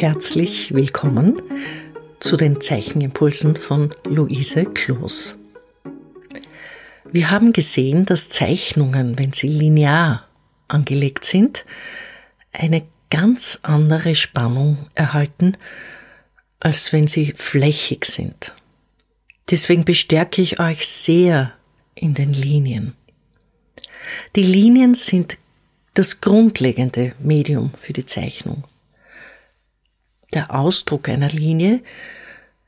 Herzlich willkommen zu den Zeichenimpulsen von Luise Kloos. Wir haben gesehen, dass Zeichnungen, wenn sie linear angelegt sind, eine ganz andere Spannung erhalten, als wenn sie flächig sind. Deswegen bestärke ich euch sehr in den Linien. Die Linien sind das grundlegende Medium für die Zeichnung. Der Ausdruck einer Linie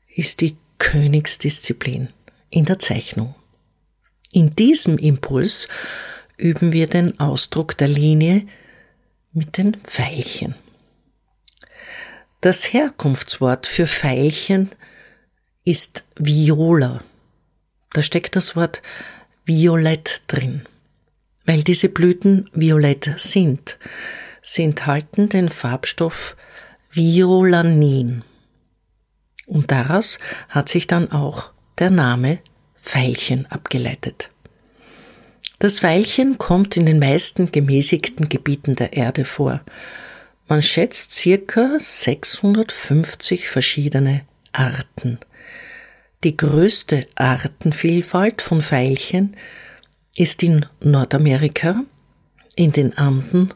ist die Königsdisziplin in der Zeichnung. In diesem Impuls üben wir den Ausdruck der Linie mit den Pfeilchen. Das Herkunftswort für Pfeilchen ist Viola. Da steckt das Wort Violett drin. Weil diese Blüten violett sind, sie enthalten den Farbstoff Violanin. Und daraus hat sich dann auch der Name Veilchen abgeleitet. Das Veilchen kommt in den meisten gemäßigten Gebieten der Erde vor. Man schätzt circa 650 verschiedene Arten. Die größte Artenvielfalt von Veilchen ist in Nordamerika, in den Anden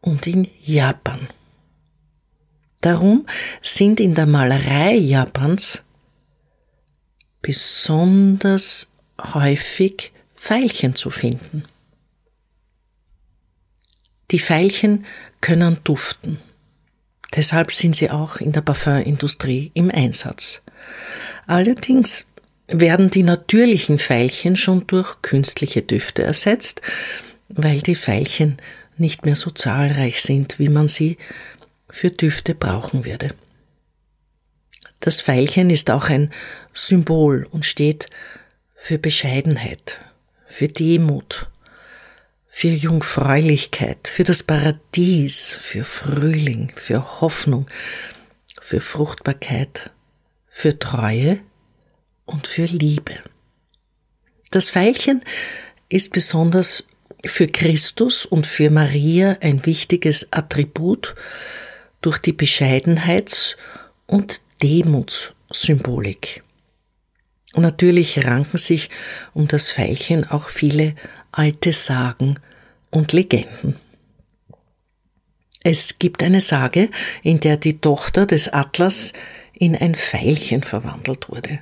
und in Japan. Darum sind in der Malerei Japans besonders häufig Veilchen zu finden. Die Veilchen können duften. Deshalb sind sie auch in der Parfümindustrie im Einsatz. Allerdings werden die natürlichen Veilchen schon durch künstliche Düfte ersetzt, weil die Veilchen nicht mehr so zahlreich sind, wie man sie für Düfte brauchen würde. Das Veilchen ist auch ein Symbol und steht für Bescheidenheit, für Demut, für Jungfräulichkeit, für das Paradies, für Frühling, für Hoffnung, für Fruchtbarkeit, für Treue und für Liebe. Das Veilchen ist besonders für Christus und für Maria ein wichtiges Attribut durch die Bescheidenheits- und Demutssymbolik. Und natürlich ranken sich um das Veilchen auch viele alte Sagen und Legenden. Es gibt eine Sage, in der die Tochter des Atlas in ein Veilchen verwandelt wurde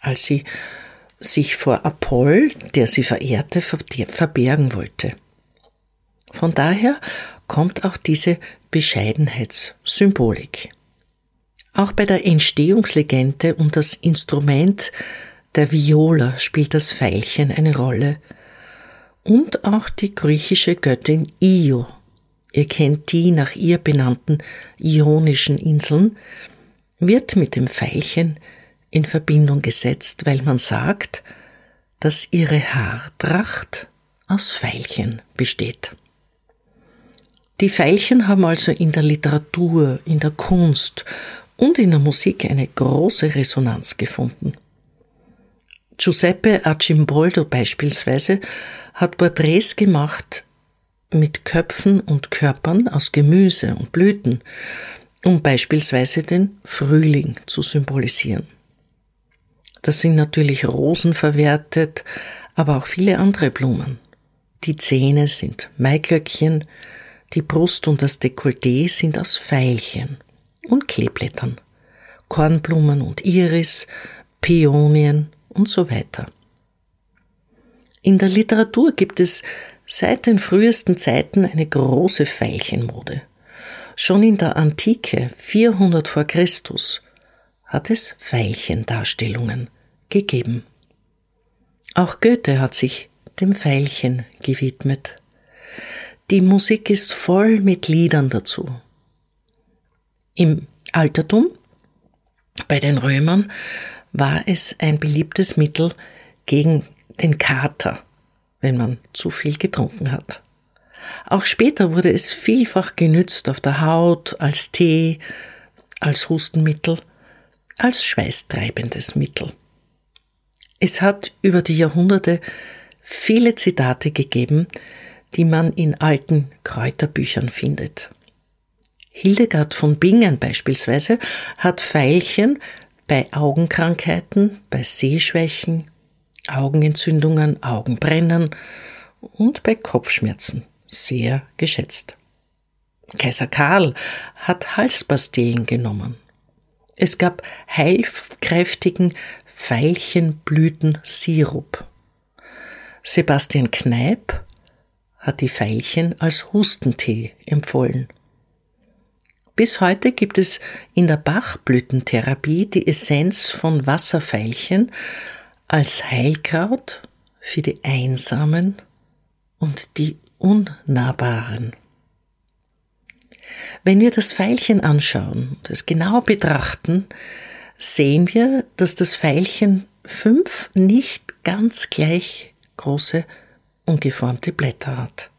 als sie sich vor Apoll, der sie verehrte, verbergen wollte. Von daher kommt auch diese Bescheidenheitssymbolik. Auch bei der Entstehungslegende um das Instrument der Viola spielt das Veilchen eine Rolle. Und auch die griechische Göttin Io. Ihr kennt die nach ihr benannten Ionischen Inseln, wird mit dem Veilchen in Verbindung gesetzt, weil man sagt, dass ihre Haartracht aus Veilchen besteht. Die Veilchen haben also in der Literatur, in der Kunst und in der Musik eine große Resonanz gefunden. Giuseppe Arcimboldo beispielsweise hat Porträts gemacht mit Köpfen und Körpern aus Gemüse und Blüten, um beispielsweise den Frühling zu symbolisieren. Das sind natürlich Rosen verwertet, aber auch viele andere Blumen. Die Zähne sind Maiglöckchen, die Brust und das Dekolleté sind aus Veilchen und Kleeblättern, Kornblumen und Iris, Peonien und so weiter. In der Literatur gibt es seit den frühesten Zeiten eine große Veilchenmode. Schon in der Antike, 400 vor Christus, hat es Veilchendarstellungen gegeben. Auch Goethe hat sich dem Veilchen gewidmet. Die Musik ist voll mit Liedern dazu. Im Altertum, bei den Römern, war es ein beliebtes Mittel gegen den Kater, wenn man zu viel getrunken hat. Auch später wurde es vielfach genützt auf der Haut, als Tee, als Hustenmittel als schweißtreibendes Mittel. Es hat über die Jahrhunderte viele Zitate gegeben, die man in alten Kräuterbüchern findet. Hildegard von Bingen beispielsweise hat Veilchen bei Augenkrankheiten, bei Sehschwächen, Augenentzündungen, Augenbrennen und bei Kopfschmerzen sehr geschätzt. Kaiser Karl hat Halspastillen genommen. Es gab heilkräftigen Veilchenblütensirup. Sebastian Kneip hat die Veilchen als Hustentee empfohlen. Bis heute gibt es in der Bachblütentherapie die Essenz von Wasserveilchen als Heilkraut für die Einsamen und die Unnahbaren. Wenn wir das Pfeilchen anschauen und es genau betrachten, sehen wir, dass das Pfeilchen fünf nicht ganz gleich große ungeformte Blätter hat.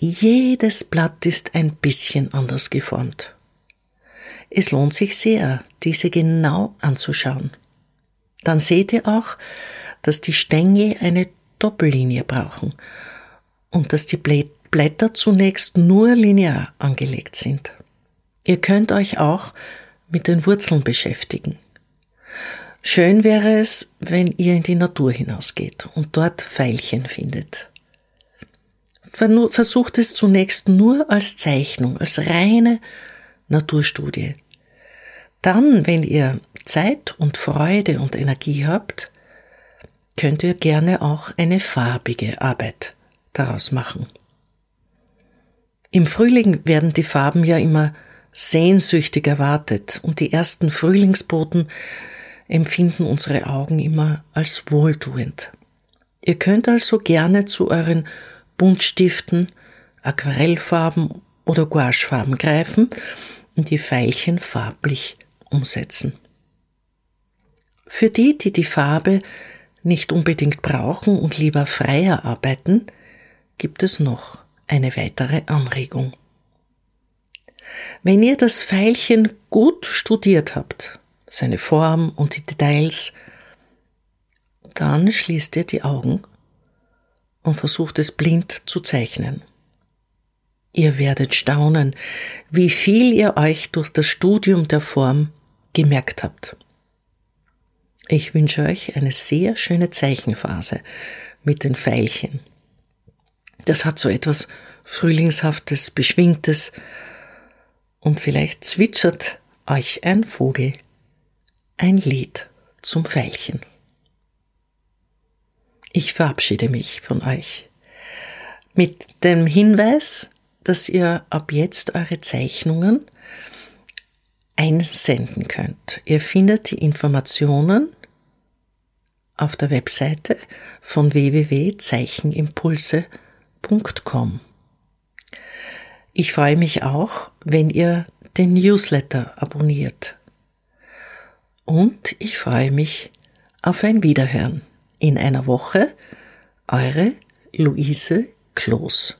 Jedes Blatt ist ein bisschen anders geformt. Es lohnt sich sehr, diese genau anzuschauen. Dann seht ihr auch, dass die Stängel eine Doppellinie brauchen und dass die Blätter zunächst nur linear angelegt sind. Ihr könnt euch auch mit den Wurzeln beschäftigen. Schön wäre es, wenn ihr in die Natur hinausgeht und dort Pfeilchen findet. Versucht es zunächst nur als Zeichnung, als reine Naturstudie. Dann, wenn ihr Zeit und Freude und Energie habt, könnt ihr gerne auch eine farbige Arbeit daraus machen. Im Frühling werden die Farben ja immer sehnsüchtig erwartet und die ersten Frühlingsboten empfinden unsere Augen immer als wohltuend. Ihr könnt also gerne zu euren Buntstiften, Aquarellfarben oder Gouachefarben greifen und die Veilchen farblich umsetzen. Für die, die die Farbe nicht unbedingt brauchen und lieber freier arbeiten, gibt es noch eine weitere Anregung. Wenn ihr das Pfeilchen gut studiert habt, seine Form und die Details, dann schließt ihr die Augen und versucht es blind zu zeichnen. Ihr werdet staunen, wie viel ihr euch durch das Studium der Form gemerkt habt. Ich wünsche euch eine sehr schöne Zeichenphase mit den Pfeilchen. Das hat so etwas Frühlingshaftes, Beschwingtes und vielleicht zwitschert euch ein Vogel ein Lied zum Veilchen. Ich verabschiede mich von euch mit dem Hinweis, dass ihr ab jetzt eure Zeichnungen einsenden könnt. Ihr findet die Informationen auf der Webseite von www.zeichenimpulse.com. Ich freue mich auch, wenn ihr den Newsletter abonniert. Und ich freue mich auf ein Wiederhören in einer Woche. Eure Luise Kloß.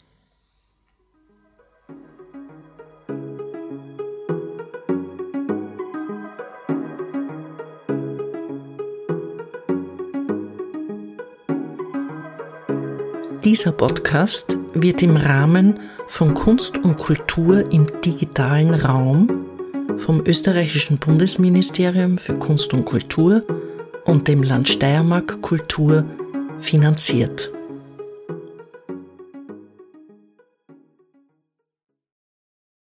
Dieser Podcast wird im Rahmen von Kunst und Kultur im digitalen Raum vom österreichischen Bundesministerium für Kunst und Kultur und dem Land Steiermark Kultur finanziert.